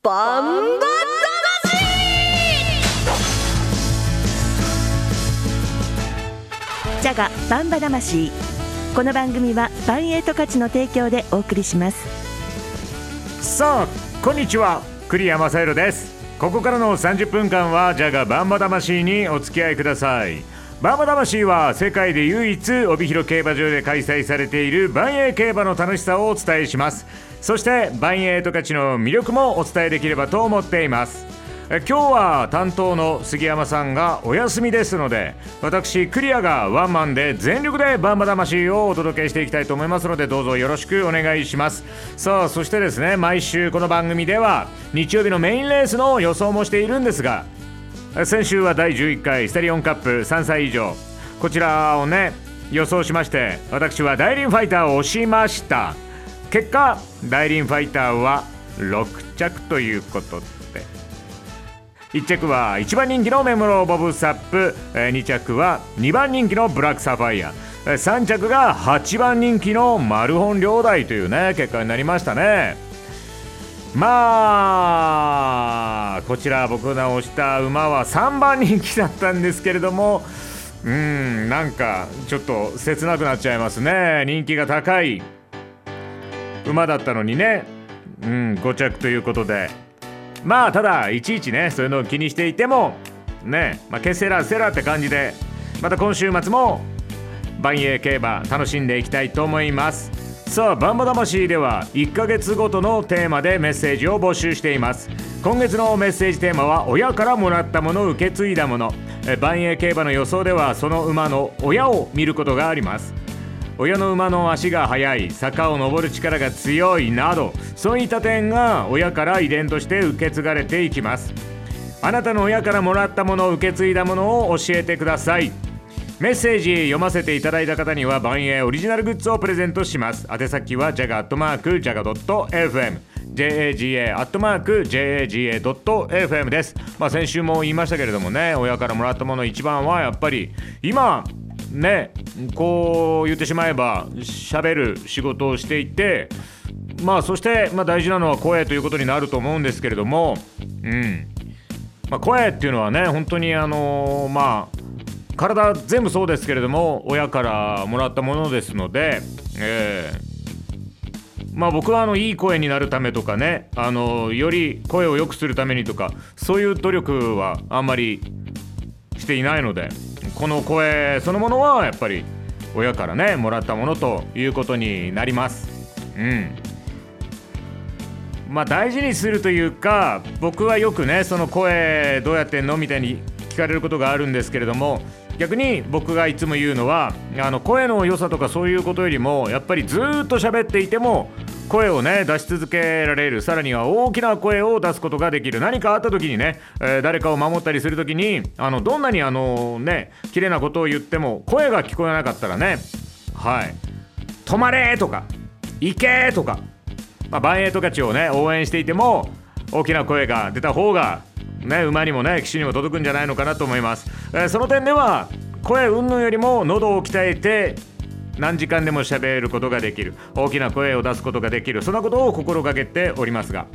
バンバジャガバンバ魂。この番組はバンエイト価値の提供でお送りします。さあこんにちは。栗山正宏です。ここからの30分間はジャガバンバ魂にお付き合いください。バンバ魂は世界で唯一帯広競馬場で開催されている万栄競馬の楽しさをお伝えします。そして万栄十勝の魅力もお伝えできればと思っています。今日は担当の杉山さんがお休みですので私クリアがワンマンで全力でバンバ魂をお届けしていきたいと思いますのでどうぞよろしくお願いします。さあそしてですね毎週この番組では日曜日のメインレースの予想もしているんですが先週は第11回ステリオンカップ3歳以上。こちらをね予想しまして私はダイリンファイターを押しました。結果ダイリンファイターは6着ということで。1着は1番人気のメモローボブサップ。2着は2番人気のブラックサファイア。3着が8番人気のマルホン両大というね結果になりましたね。まあこちら僕が押した馬は3番人気だったんですけれどもうんなんかちょっと切なくなっちゃいますね。人気が高い。馬だったのにね。うん5着ということで。まあただいちいちねそういうのを気にしていてもねまあケセラセラって感じでまた今週末も万栄競馬楽しんでいきたいと思います。さあバンバ魂では1ヶ月ごとのテーマでメッセージを募集しています。今月のメッセージテーマは親からもらったもの受け継いだもの。万栄競馬の予想ではその馬の親を見ることがあります。親の馬の足が速い坂を登る力が強いなどそういった点が親から遺伝として受け継がれていきます。あなたの親からもらったもの受け継いだものを教えてください。メッセージ読ませていただいた方には万栄オリジナルグッズをプレゼントします。宛先はジャガアットマークジャガ .fm jaga アットマーク jaga.fm です。まあ先週も言いましたけれどもね親からもらったもの一番はやっぱり今ねこう言ってしまえば喋る仕事をしていてまあそして、まあ、大事なのは声ということになると思うんですけれども、うん。まあ、声っていうのはね本当にあのー、まあ体全部そうですけれども親からもらったものですので、えー、まあ僕はあのいい声になるためとかねあのより声を良くするためにとかそういう努力はあんまりしていないのでこの声そのものはやっぱり親からねもらったものということになります。うん。まあ大事にするというか僕はよくねその声どうやってんのみたいに聞かれることがあるんですけれども逆に僕がいつも言うのはあの声の良さとかそういうことよりもやっぱりずっと喋っていても声をね出し続けられる。さらには大きな声を出すことができる。何かあった時にね、えー、誰かを守ったりする時にあのどんなにあのね綺麗なことを言っても声が聞こえなかったらねはい。止まれとか行けとか、まあ、万栄十勝をね応援していても大きな声が出た方がね馬にもね騎手にも届くんじゃないのかなと思います、えー、その点では声云々よりも喉を鍛えて何時間でも喋ることができる。大きな声を出すことができる。そんなことを心がけておりますが。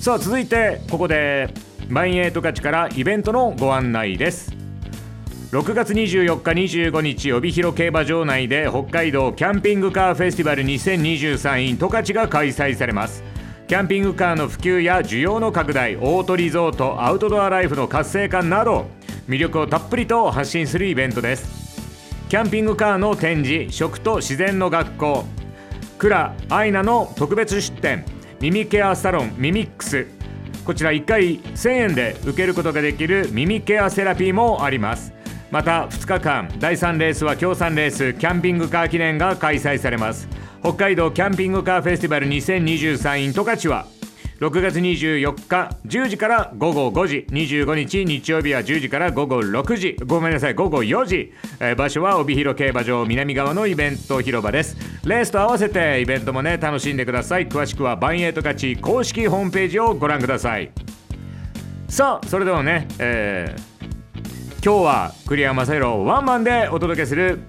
さあ続いてここで万栄十勝からイベントのご案内です。6月24日25日帯広競馬場内で北海道キャンピングカーフェスティバル 2023in 十勝が開催されます。キャンピングカーの普及や需要の拡大オートリゾートアウトドアライフの活性化など魅力をたっぷりと発信するイベントです。キャンピングカーの展示食と自然の学校。クラアイナの特別出展耳ケアサロンミミックス。こちら1回1000円で受けることができる耳ケアセラピーもあります。また2日間第3レースは協賛レースキャンピングカー記念が開催されます。北海道キャンピングカーフェスティバル 2023in 十勝は6月24日10時から午後5時。25日日曜日は10時から午後6時。ごめんなさい午後4時、えー、場所は帯広競馬場南側のイベント広場です。レースと合わせてイベントもね楽しんでください。詳しくはバンエイト勝ち公式ホームページをご覧ください。さあそれではね、えー、今日は栗山正宏ワンマンでお届けする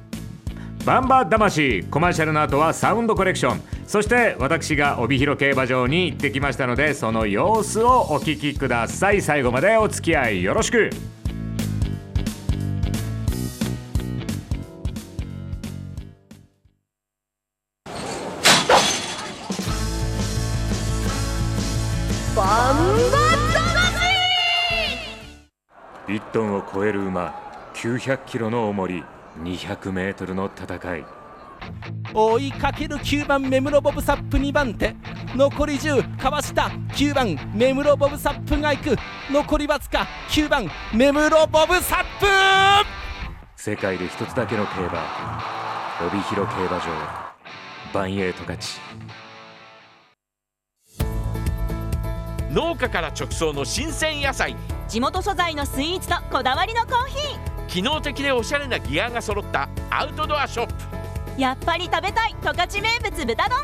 バンバ魂。コマーシャルの後はサウンドコレクション。そして私が帯広競馬場に行ってきましたのでその様子をお聞きください。最後までお付き合いよろしく。バンバ1トンを超える馬900キロの重り200メートルの戦い追いかける9番目室ボブサップ2番手。残り10かわした。9番目室ボブサップが行く。残りわずか。9番目室ボブサップ。世界で一つだけの競馬。帯広競馬場。バンエイト勝ち。農家から直送の新鮮野菜。地元素材のスイーツとこだわりのコーヒー。機能的でおしゃれなギアが揃ったアウトドアショップやっぱり食べたい十勝名物豚丼。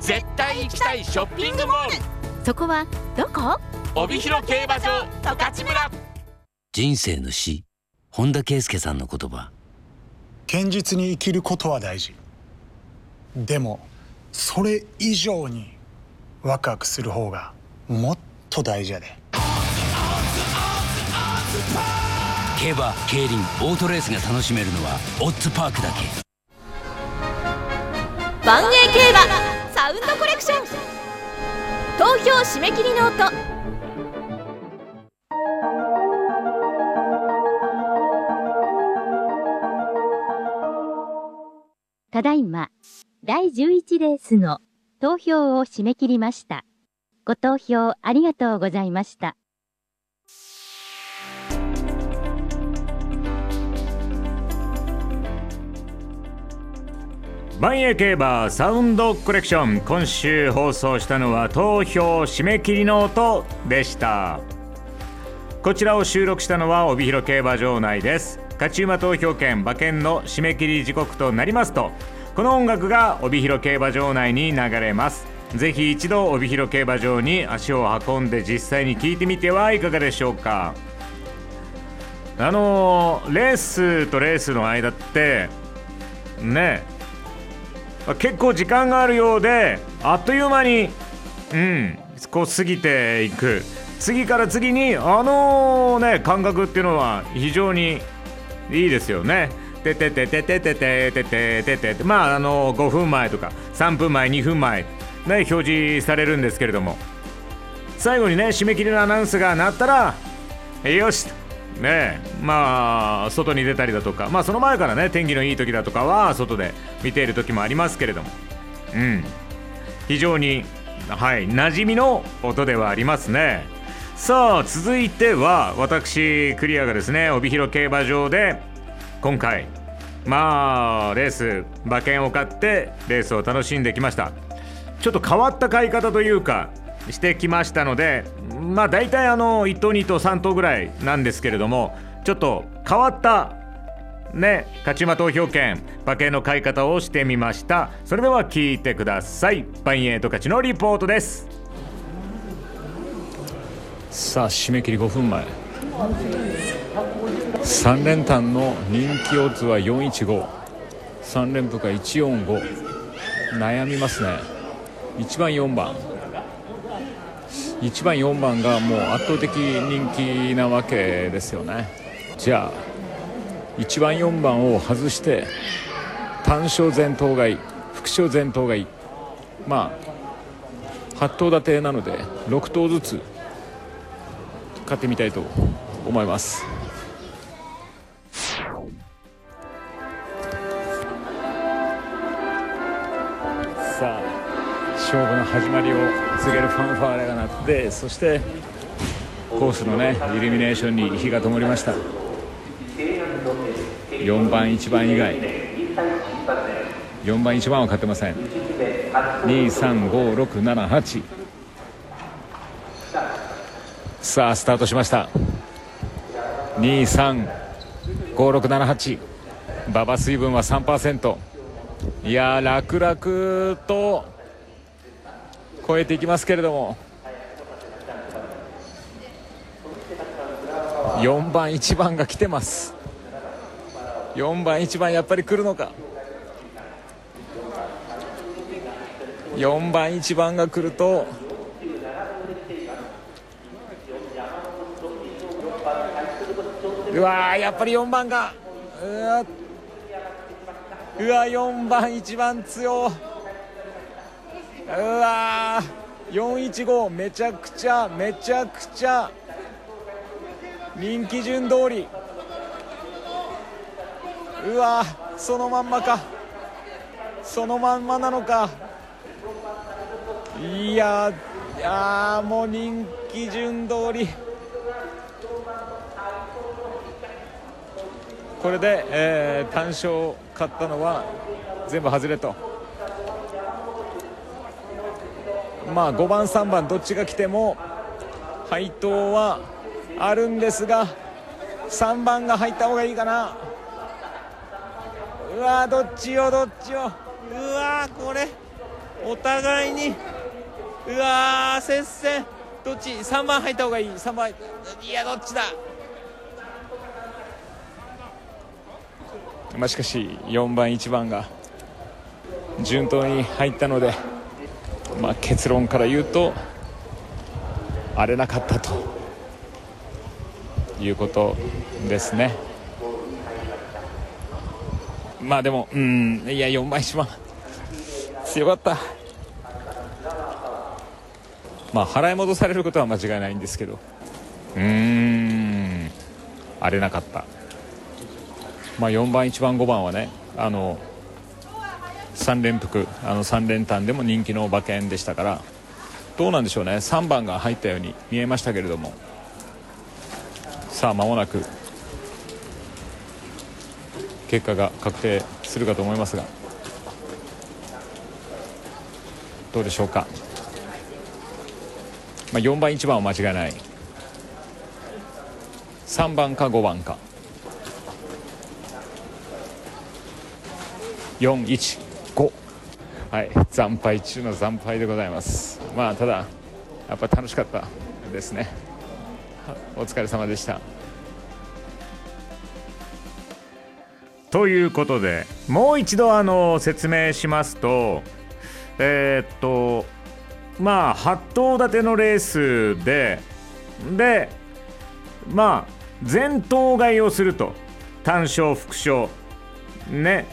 絶対行きたいショッピングモール。そこはどこ？帯広競馬場十勝村。人生の死。本田圭佑さんの言葉。堅実に生きることは大事。でもそれ以上にワクワクする方がもっと大事やで。競馬競輪オートレースが楽しめるのはオッズパークだけばんえい競馬サウンドコレクション投票締め切りノートただいま、第11レースの投票を締め切りました。ご投票ありがとうございました。万栄競馬サウンドコレクション。今週放送したのは投票締め切りの音でした。こちらを収録したのは帯広競馬場内です。勝ち馬投票権馬券の締め切り時刻となりますとこの音楽が帯広競馬場内に流れます。ぜひ一度帯広競馬場に足を運んで実際に聞いてみてはいかがでしょうか。あのレースとレースの間ってね結構時間があるようであっという間にうんこう過ぎていく。次から次にあのね感覚っていうのは非常にいいですよね。てててててててててててまああの5分前とか3分前2分前ね表示されるんですけれども。最後にね締め切りのアナウンスが鳴ったらよしねまあ外に出たりだとか。まあその前からね天気のいい時だとかは外で見ている時もありますけれども。うん。非常にはい馴染みの音ではありますね。さあ続いては私クリアがですね帯広競馬場で今回まあレース馬券を買ってレースを楽しんできました。ちょっと変わった買い方というかしてきましたのでまあ大体あの1等2等3等ぐらいなんですけれどもちょっと変わったね勝ち馬投票権馬券の買い方をしてみました。それでは聞いてください。バインエイト勝ちのリポートです。さあ締め切り5分前。3連単の人気オッズは4153連符が145悩みますね。1番4番。1番4番がもう圧倒的人気なわけですよね。じゃあ1番4番を外して単勝前頭がいい副賞前頭がいいまあ8頭立てなので6頭ずつ買ってみたいと思います。勝負の始まりを告げるファンファーレが鳴ってそしてコースのねイルミネーションに火が灯りました。4番1番以外。4番1番は勝てません。235678さあスタートしました。235678馬場水分は3%いや楽々と超えていきますけれども。4番1番が来てます。4番1番やっぱり来るのか。4番1番が来ると。うわーやっぱり4番が。うわうわ4番1番強。うわ415めちゃくちゃめちゃくちゃ人気順通り。うわそのまんまか。そのまんまなのか。いやいやもう人気順通り。これで、えー、単勝買ったのは全部外れと。まあ5番3番どっちが来ても配当はあるんですが3番が入った方がいいかな。うわどっちよどっちよ。うわこれ。お互いに。うわ接戦。どっち？3番入った方がいい。3番。いやどっちだ？まあしかし4番1番が順当に入ったので。まあ結論から言うと荒れなかったということですね。まあでもうんいや4番1番強かった。まあ払い戻されることは間違いないんですけど。うーん荒れなかった。まあ4番1番5番はねあの3連複。あの3連単でも人気の馬券でしたから。どうなんでしょうね。3番が入ったように見えましたけれども。さあ間もなく。結果が確定するかと思いますが。どうでしょうか、まあ、4番1番は間違いない。3番か5番か。41はい惨敗中の惨敗でございます。まあただやっぱ楽しかったですね。お疲れ様でした。ということでもう一度あの説明しますとえーっとまあ8頭立てのレースででまあ全頭買いをすると単勝副賞ね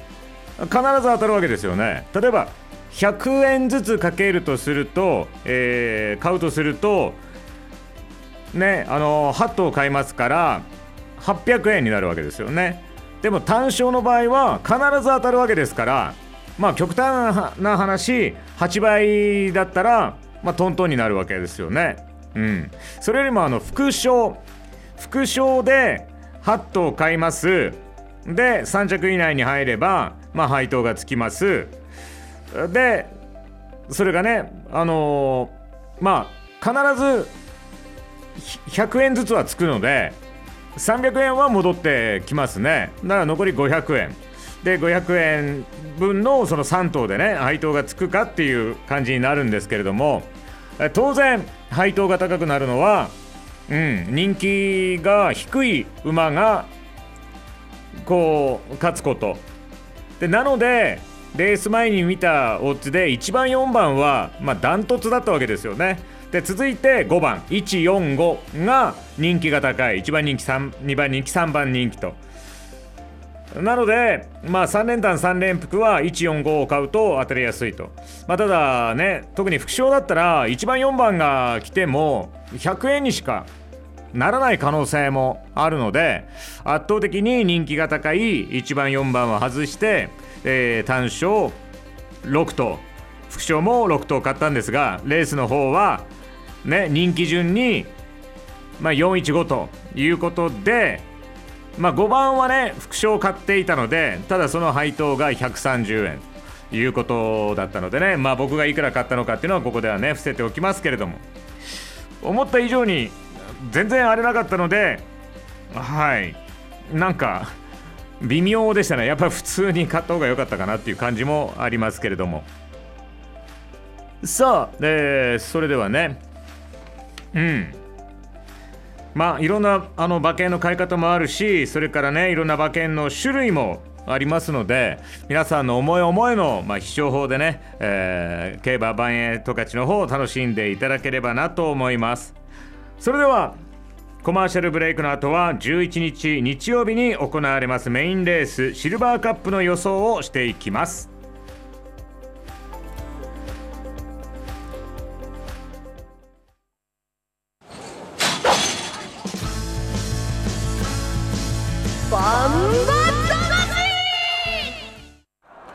必ず当たるわけですよね。例えば100円ずつかけるとすると、えー買うとするとねあの8頭買いますから800円になるわけですよね。でも単勝の場合は必ず当たるわけですからまあ極端な話8倍だったらまあトントンになるわけですよね。うん。それよりもあの副賞。副賞で8頭買います。で3着以内に入ればまあ配当がつきます。でそれがねあのーまあ必ず100円ずつはつくので300円は戻ってきますね。だから残り500円。で500円分のその3等でね配当がつくかっていう感じになるんですけれども当然配当が高くなるのは、うん、人気が低い馬がこう勝つこと。でなのでレース前に見たオッズで1番4番はまあダントツだったわけですよね。で続いて5番。145が人気が高い。1番人気3 2番人気3番人気と。なので、まあ、3連単3連複は145を買うと当たりやすいと、まあ、ただね特に副賞だったら1番4番が来ても100円にしかならない可能性もあるので圧倒的に人気が高い1番4番は外して、えー単勝6頭。副賞も6頭買ったんですがレースの方はね人気順に、まあ、415ということで、まあ、5番はね副賞を買っていたのでただその配当が130円ということだったのでね、まあ、僕がいくら買ったのかっていうのはここではね伏せておきますけれども思った以上に全然荒れなかったのではい。なんか微妙でしたね。やっぱり普通に買った方が良かったかなっていう感じもありますけれども。さあ、えーそれではね。うん。まあいろんなあの馬券の買い方もあるしそれからねいろんな馬券の種類もありますので皆さんの思い思いの、まあ、必勝法でね、えー、競馬万円十勝の方を楽しんでいただければなと思います。それではコマーシャルブレイクの後は11日日曜日に行われますメインレースシルバーカップの予想をしていきます。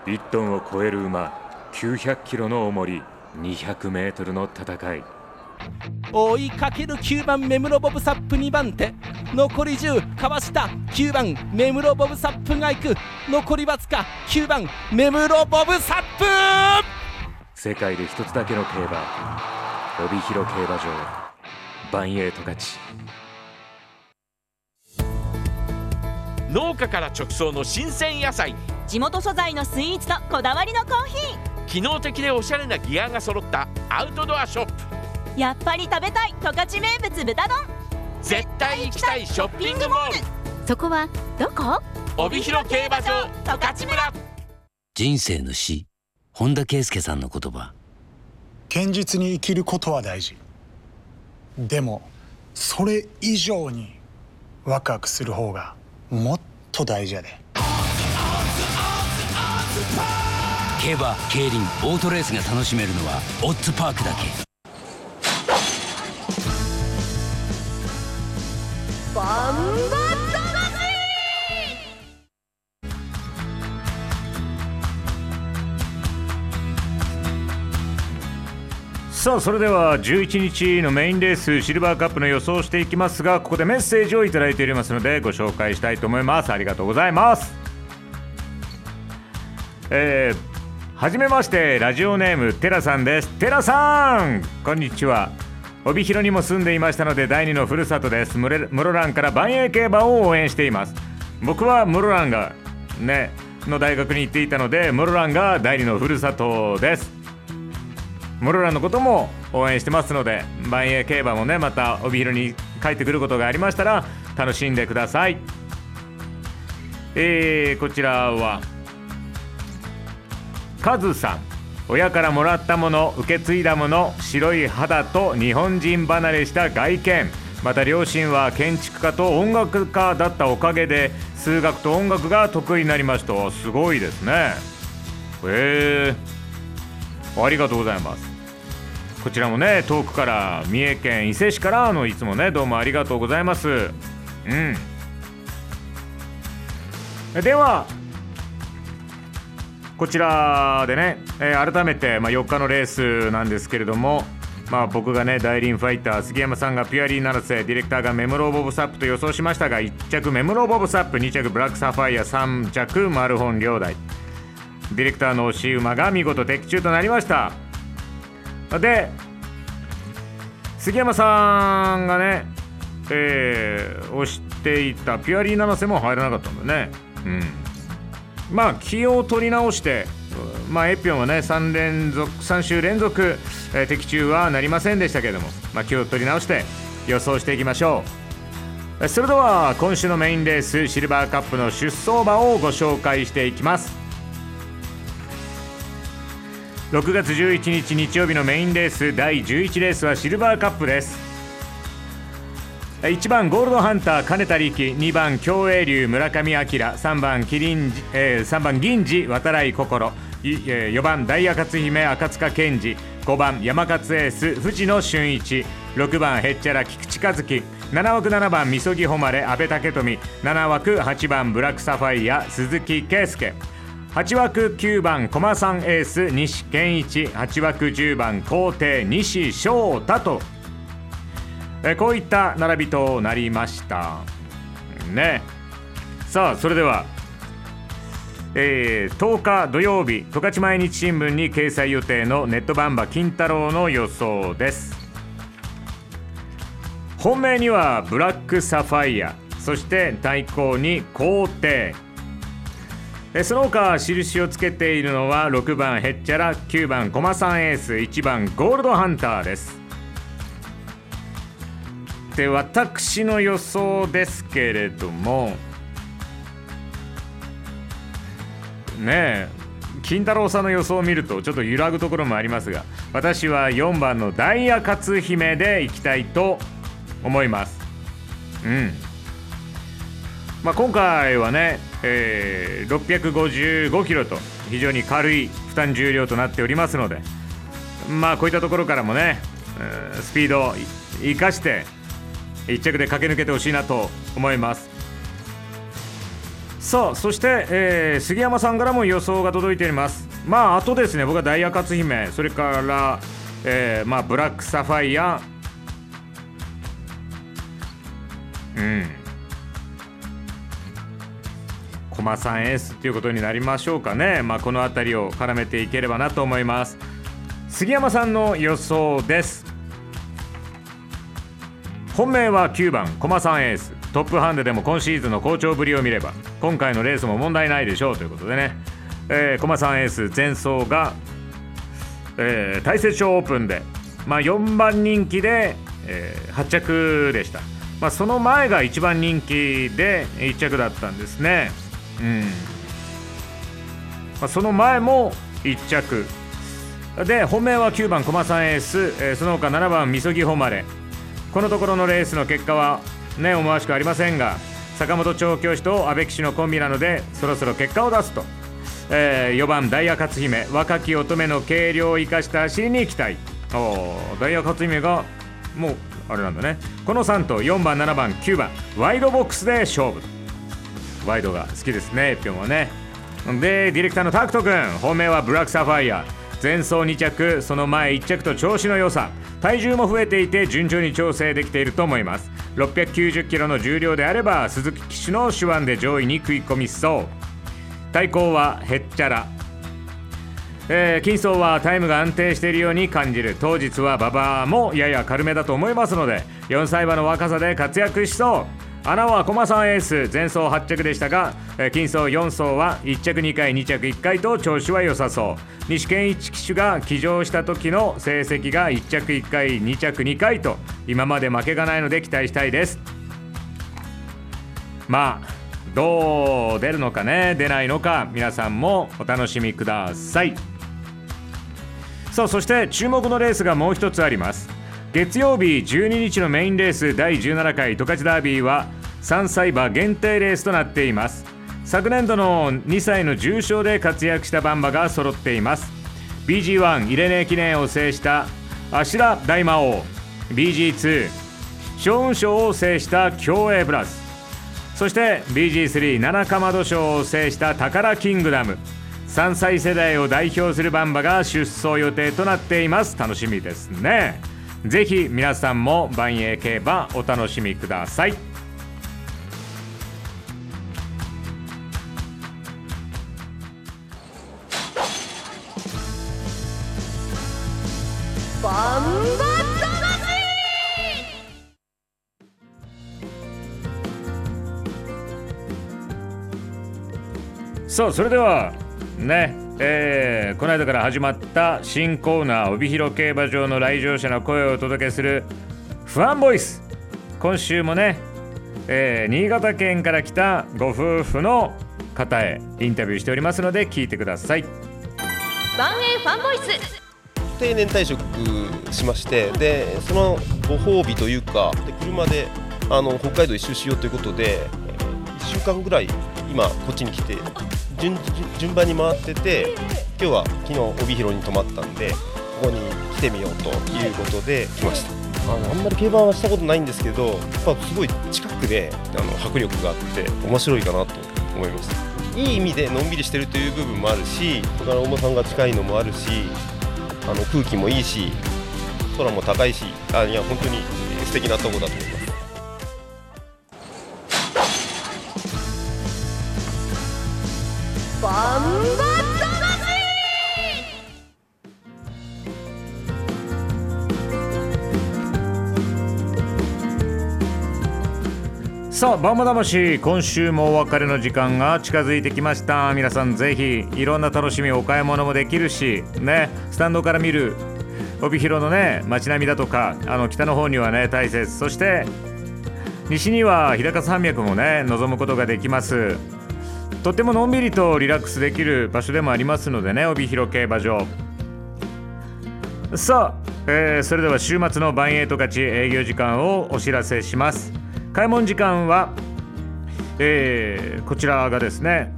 1トンを超える馬900キロの重り200メートルの戦い。追いかける9番目室ボブサップ2番手。残り10かわした。9番目室ボブサップが行く。残りわずか9番目室ボブサップ。世界で一つだけの競馬。帯広競馬場。万栄十勝農家から直送の新鮮野菜。地元素材のスイーツとこだわりのコーヒ機能的でおしゃれなギアが揃ったアウトドアショップ。ーやっぱり食べたい十勝名物豚丼。絶対行きたいショッピングモール。そこはどこ？帯広競馬場十勝村。人生の死。本田圭佑さんの言葉。堅実に生きることは大事。でもそれ以上にワクワクする方がもっと大事やで。競馬競輪オートレースが楽しめるのはオッズパークだけさあそれでは11日のメインレースシルバーカップの予想をしていきますがここでメッセージをいただいておりますのでご紹介したいと思います。ありがとうございます。えー、はじめましてラジオネームテラさんです。テラさんこんにちは。帯広にも住んでいましたので第二のふるさとです。ムレムロランから万栄競馬を応援しています。僕はムロランがねの大学に行っていたのでムロランが第二のふるさとです。モロラのことも応援してますので万栄競馬もねまた帯広に帰ってくることがありましたら楽しんでください。えー、こちらはカズさん。親からもらったもの受け継いだもの白い肌と日本人離れした外見。また両親は建築家と音楽家だったおかげで数学と音楽が得意になりました。すごいですね。へえありがとうございます。こちらもね遠くから三重県伊勢市からのいつもねどうもありがとうございます。うん。ではこちらでね、えー改めて、まあ、4日のレースなんですけれどもまあ僕がね大輪ファイター杉山さんがピュアリー七瀬ディレクターがメムローボブサップと予想しましたが1着メムローボブサップ2着ブラックサファイア3着マルホン両大。ディレクターの押し馬が見事的中となりました。で杉山さんがねえー、押していたピュアリー七瀬も入らなかったんだね。うん。まあ気を取り直してまあエピョンはね3連続3週連続、えー的中はなりませんでしたけれども、まあ、気を取り直して予想していきましょう。それでは今週のメインレースシルバーカップの出走馬をご紹介していきます。6月11日日曜日のメインレース第11レースはシルバーカップです。1番ゴールドハンター金田力2番競泳竜村上明3番キリン、えー、3番銀次渡来心。4番ダイヤ勝姫赤塚健二。5番山勝エース藤野俊一。6番へっちゃら菊池和樹。7枠7番みそぎ誉れ阿部武富。7枠8番ブラックサファイア鈴木圭介。8枠9番駒さんエース西健一。8枠10番皇帝西翔太と。えこういった並びとなりました。ね。さあそれでは、えー10日土曜日十勝毎日新聞に掲載予定のネットバンバ金太郎の予想です。本命にはブラックサファイアそして対抗に皇帝。その他印をつけているのは6番ヘッチャラ9番コマさんエース1番ゴールドハンターです。で私の予想ですけれどもねえ金太郎さんの予想を見るとちょっと揺らぐところもありますが私は4番のダイヤ勝姫でいきたいと思います。うん。まあ、今回はね、えー、655キロと非常に軽い負担重量となっておりますのでまあこういったところからもね、えースピードを生かして1着で駆け抜けてほしいなと思います。さあそして、えー杉山さんからも予想が届いております。まああとですね僕はダイヤ勝姫それから、えーまあ、ブラックサファイア。うん。駒さんエースということになりましょうかね、まあ、この辺りを絡めていければなと思います。杉山さんの予想です。本命は9番駒さんエース。トップハンデでも今シーズンの好調ぶりを見れば今回のレースも問題ないでしょうということでね、えー、駒さんエース前走が、えー、大雪町オープンで、まあ、4番人気で、えー8着でした、まあ、その前が1番人気で1着だったんですね。うん、まあ、その前も1着。で本命は9番駒さんエース、えーその他7番みそぎ誉このところのレースの結果はね思わしくありませんが坂本調教師と阿部騎手のコンビなのでそろそろ結果を出すと、え4番ダイヤ勝姫。若き乙女の軽量を生かした走りに期待おダイヤ勝姫がもうあれなんだね。この3と4番7番9番ワイドボックスで勝負。ワイドが好きですねぴょんはね。でディレクターのタクト君。本命はブラックサファイア。前走2着その前1着と調子の良さ。体重も増えていて順調に調整できていると思います。690キロの重量であれば鈴木騎手の手腕で上位に食い込みそう。対抗はへっちゃら。えー金層はタイムが安定しているように感じる。当日は馬場もやや軽めだと思いますので4歳馬の若さで活躍しそう。穴は駒さんエース。前走8着でしたが、金層4走は1着2回2着1回と調子は良さそう。西健一騎手が騎乗した時の成績が1着1回2着2回と今まで負けがないので期待したいです。まあどう出るのかね。出ないのか。皆さんもお楽しみください。さあそして注目のレースがもう一つあります。月曜日12日のメインレース第17回十勝ダービーは3歳馬限定レースとなっています。昨年度の2歳の重賞で活躍したバンバが揃っています。BG1 イレネ記念を制したアシラ大魔王。BG2 将軍賞を制した競泳プラス。そして BG3 七かまど賞を制した宝キングダム。3歳世代を代表するバンバが出走予定となっています。楽しみですね。ぜひ皆さんも万栄競馬お楽しみください。バンバさあそれではねえーこの間から始まった新コーナー帯広競馬場の来場者の声をお届けするファンボイス。今週もね、えー新潟県から来たご夫婦の方へインタビューしておりますので聞いてください。万栄ファンボイス。定年退職しましてでそのご褒美というかで車であの北海道一周しようということで1週間ぐらい今こっちに来て順順番に回ってて今日は昨日帯広に泊まったんでここに来てみようということで来ました。あのあんまり競馬はしたことないんですけどやっぱすごい近くであの迫力があって面白いかなと思います。いい意味でのんびりしてるという部分もあるしだから重さんが近いのもあるしあの空気もいいし空も高いしあいや本当に素敵なとこだと思います。さあバンバ魂今週もお別れの時間が近づいてきました。皆さんぜひいろんな楽しみお買い物もできるしねスタンドから見る帯広のね街並みだとかあの北の方にはね大雪そして西には日高山脈もね望むことができます。とてものんびりとリラックスできる場所でもありますのでね帯広競馬場。さあ、えーそれでは週末のバンエイト勝ち営業時間をお知らせします。開門時間は、えーこちらがですね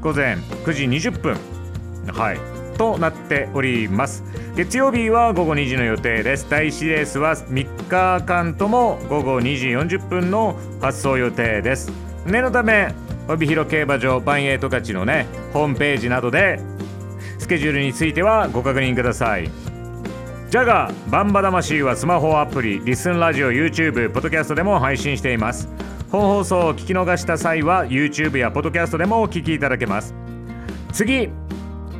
午前9時20分はいとなっております。月曜日は午後2時の予定です。第1レースは3日間とも午後2時40分の発送予定です。念のため帯広競馬場バンエイト勝ちのねホームページなどでスケジュールについてはご確認ください。ジャガーバンバ魂はスマホアプリリスンラジオ YouTube ポッドキャストでも配信しています。本放送を聞き逃した際は YouTube やポッドキャストでもお聞きいただけます。次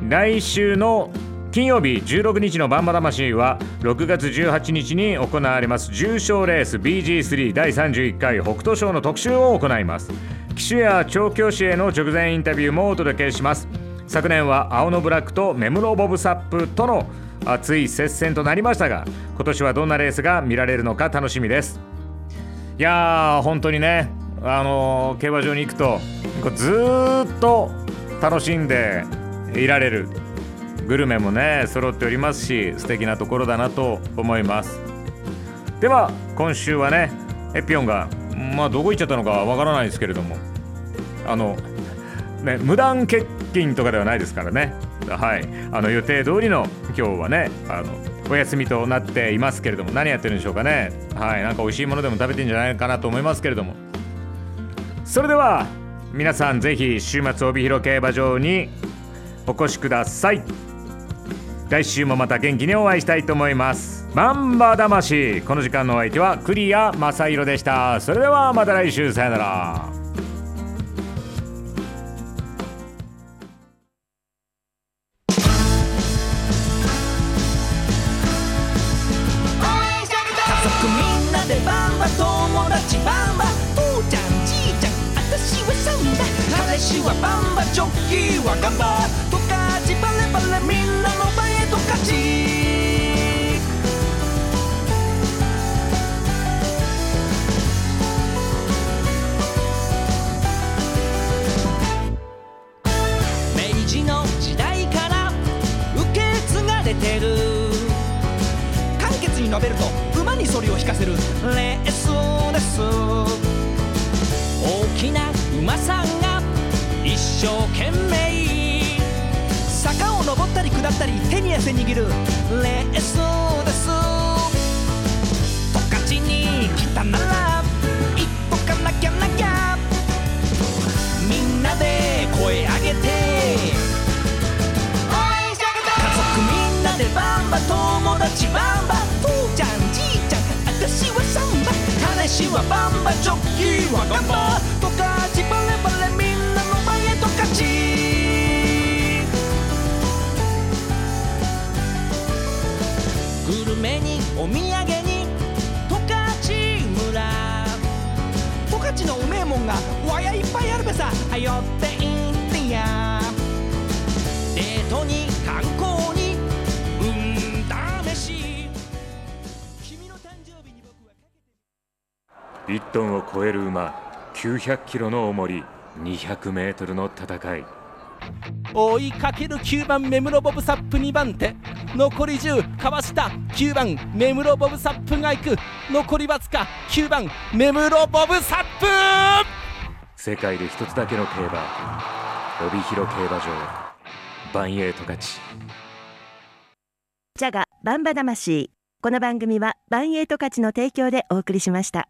来週の金曜日16日のバンバ魂は6月18日に行われます重賞レース BG3 第31回北斗賞の特集を行います。騎手や調教師への直前インタビューもお届けします。昨年は青のブラックとメムロボブサップとの熱い接戦となりましたが今年はどんなレースが見られるのか楽しみです。いやー本当にねあのー競馬場に行くとずっと楽しんでいられるグルメもね揃っておりますし素敵なところだなと思います。では今週はねエピオンがまあどこ行っちゃったのかわからないですけれどもあのね無断欠勤とかではないですからね。はい。あの予定通りの今日はねあのお休みとなっていますけれども何やってるんでしょうかね。はい。なか美味しいものでも食べてんじゃないかなと思いますけれども。それでは皆さんぜひ週末帯広競馬場にお越しください。来週もまた元気にお会いしたいと思います。マンバ魂。この時間のお相手はクリア正宏でした。それではまた来週。さよなら。超える馬900キロの重り200メートルの戦い。追いかける9番メムロボブサップ2番手。残り10かわした。9番メムロボブサップが行く。残りわずか9番メムロボブサップ。世界で一つだけの競馬帯広競馬場。バンエイト勝ち。ジャガバンバ魂。この番組はバンエイト勝ちの提供でお送りしました